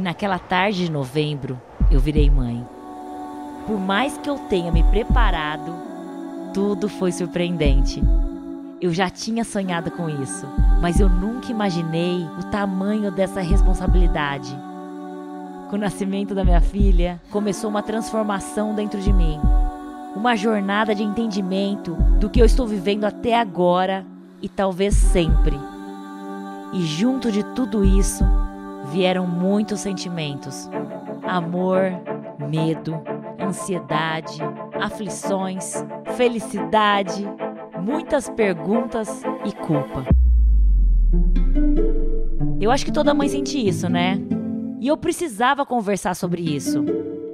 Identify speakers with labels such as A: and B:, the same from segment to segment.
A: E naquela tarde de novembro, eu virei mãe. Por mais que eu tenha me preparado, tudo foi surpreendente. Eu já tinha sonhado com isso, mas eu nunca imaginei o tamanho dessa responsabilidade. Com o nascimento da minha filha, começou uma transformação dentro de mim. Uma jornada de entendimento do que eu estou vivendo até agora e talvez sempre. E junto de tudo isso, vieram muitos sentimentos: amor, medo, ansiedade, aflições, felicidade, muitas perguntas e culpa. Eu acho que toda mãe sente isso, né? E eu precisava conversar sobre isso.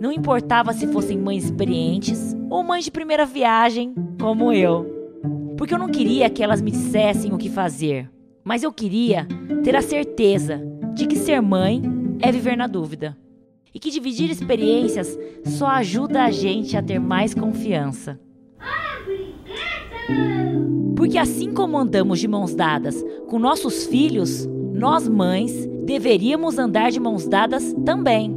A: Não importava se fossem mães experientes ou mães de primeira viagem, como eu. Porque eu não queria que elas me dissessem o que fazer, mas eu queria ter a certeza de que ser mãe é viver na dúvida. E que dividir experiências só ajuda a gente a ter mais confiança. Porque assim como andamos de mãos dadas com nossos filhos, nós mães deveríamos andar de mãos dadas também.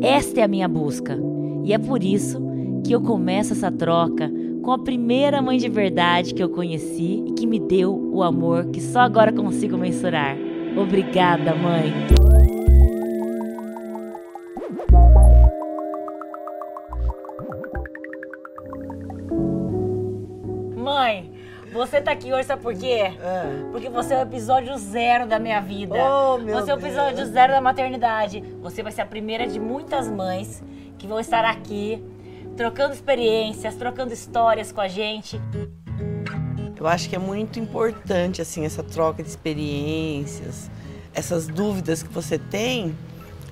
A: Esta é a minha busca. E é por isso que eu começo essa troca com a primeira mãe de verdade que eu conheci e que me deu o amor que só agora consigo mensurar. Obrigada, mãe. Mãe, você tá aqui hoje, sabe por quê?
B: É.
A: Porque você é o episódio zero da minha vida.
B: Oh, meu
A: você é o episódio
B: Deus.
A: zero da maternidade. Você vai ser a primeira de muitas mães que vão estar aqui trocando experiências, trocando histórias com a gente.
B: Eu acho que é muito importante assim essa troca de experiências, essas dúvidas que você tem,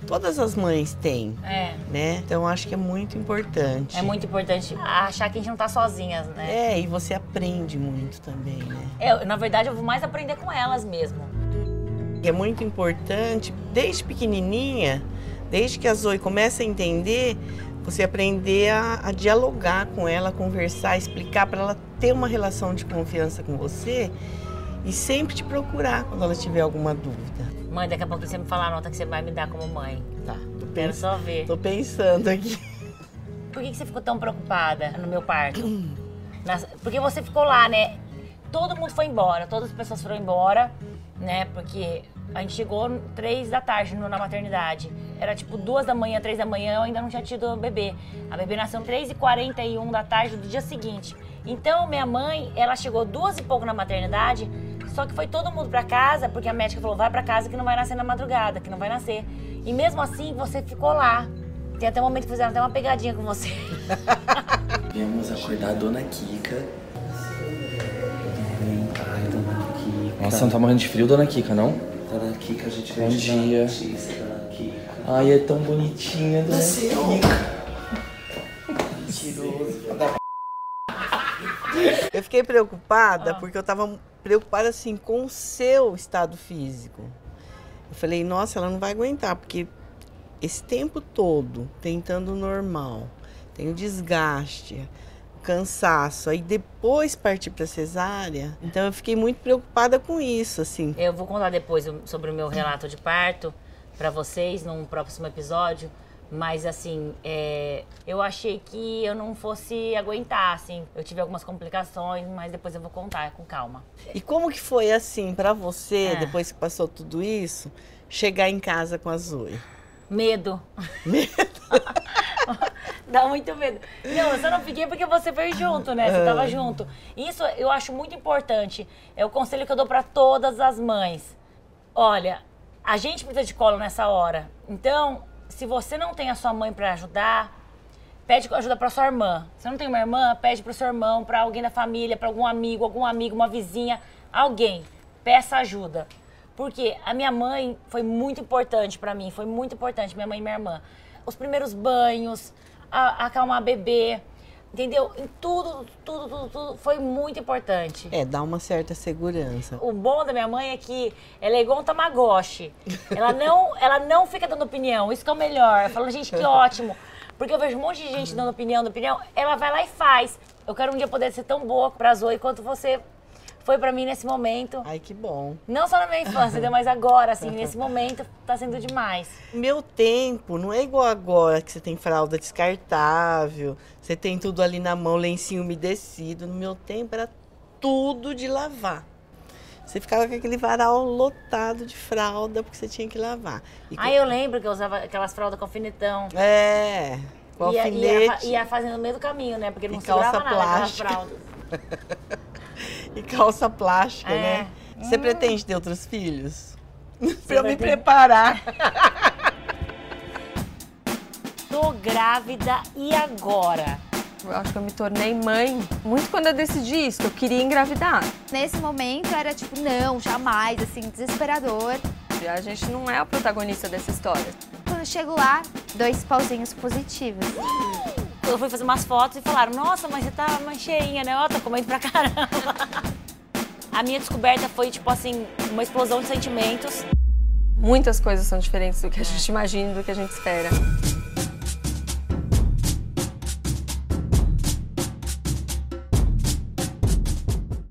B: todas as mães têm,
A: É.
B: né? Então eu acho que é muito importante.
A: É muito importante achar que a gente não tá sozinhas, né?
B: É, e você aprende muito também, né?
A: É, na verdade, eu vou mais aprender com elas mesmo.
B: E é muito importante, desde pequenininha, desde que a Zoe começa a entender, você aprender a, a dialogar com ela, conversar, explicar para ela ter uma relação de confiança com você e sempre te procurar quando ela tiver alguma dúvida.
A: Mãe, daqui a pouco você me falar a nota que você vai me dar como mãe.
B: Tá, tô,
A: Quero
B: pens
A: só ver.
B: tô pensando aqui.
A: Por que, que você ficou tão preocupada no meu parto? Nas- Porque você ficou lá, né? Todo mundo foi embora, todas as pessoas foram embora, né? Porque a gente chegou três da tarde na maternidade. Era tipo duas da manhã, três da manhã, eu ainda não tinha tido o bebê. A bebê nasceu três e quarenta e um da tarde do dia seguinte. Então, minha mãe, ela chegou duas e pouco na maternidade, só que foi todo mundo pra casa, porque a médica falou, vai pra casa que não vai nascer na madrugada, que não vai nascer. E mesmo assim, você ficou lá. Tem até um momento que fizeram até uma pegadinha com você.
C: Viemos acordar a dona Kika. Dona Kika.
D: Nossa, não tá morrendo de frio, dona Kika, não?
C: Dona Kika, a gente
D: Bom dia.
C: notícia, dona Kika.
D: Ai, é tão bonitinha, dona Kika.
B: Eu fiquei preocupada porque eu tava preocupada assim com o seu estado físico. Eu falei, nossa, ela não vai aguentar, porque esse tempo todo tentando o normal, tem o desgaste, cansaço, aí depois partir para cesárea. Então eu fiquei muito preocupada com isso, assim.
A: Eu vou contar depois sobre o meu relato de parto pra vocês num próximo episódio. Mas assim, é, eu achei que eu não fosse aguentar, assim. Eu tive algumas complicações, mas depois eu vou contar com calma.
B: E como que foi assim para você,
A: É.
B: depois que passou tudo isso, chegar em casa com a Zoe?
A: Medo. Dá muito medo. Não, eu só não fiquei porque você veio junto, né? Você tava junto. Isso eu acho muito importante. É o conselho que eu dou pra todas as mães. Olha, a gente precisa de colo nessa hora. Então, se você não tem a sua mãe pra ajudar, pede ajuda pra sua irmã. Se não tem uma irmã, pede pro seu irmão, pra alguém da família, pra algum amigo, algum amigo, uma vizinha, alguém. Peça ajuda. Porque a minha mãe foi muito importante pra mim, foi muito importante, minha mãe e minha irmã. Os primeiros banhos, a, acalmar a bebê, entendeu? Em tudo, tudo, tudo, tudo foi muito importante.
B: É, dá uma certa segurança.
A: O bom da minha mãe é que ela é igual um tamagotchi. Ela não, ela não fica dando opinião. Isso que é o melhor. Eu falo, gente, que ótimo. Porque eu vejo um monte de gente dando opinião, dando opinião. Ela vai lá e faz. Eu quero um dia poder ser tão boa pra Zoe quanto você foi pra mim nesse momento.
B: Ai, que bom.
A: Não só na minha infância, mas agora, assim, nesse momento, tá sendo demais.
B: Meu tempo não é igual agora que você tem fralda descartável, você tem tudo ali na mão, lencinho umedecido. No meu tempo era tudo de lavar. Você ficava com aquele varal lotado de fralda porque você tinha que lavar. E
A: Aí eu lembro que eu usava aquelas fraldas com alfinetão.
B: É, com
A: Ia,
B: alfinete
A: ia, fa- ia fazendo no meio do caminho, né? Porque não
B: E
A: segurava nada aquelas fraldas.
B: e calça plástica,
A: É.
B: né? Você pretende ter outros filhos? pra eu me
A: pretende?
B: preparar.
A: Tô grávida e agora?
E: Eu acho que eu me tornei mãe muito quando eu decidi isso, que eu queria engravidar.
F: Nesse momento era tipo, não, jamais, assim, desesperador.
E: E a gente não é a protagonista dessa história.
F: Quando eu chego lá, dois pauzinhos positivos.
A: Eu fui fazer umas fotos e falaram, nossa, mas você tá mais cheinha, né? Ó, tá comendo pra caramba. A minha descoberta foi, tipo assim, uma explosão de sentimentos.
E: Muitas coisas são diferentes do que a gente imagina e do que a gente espera.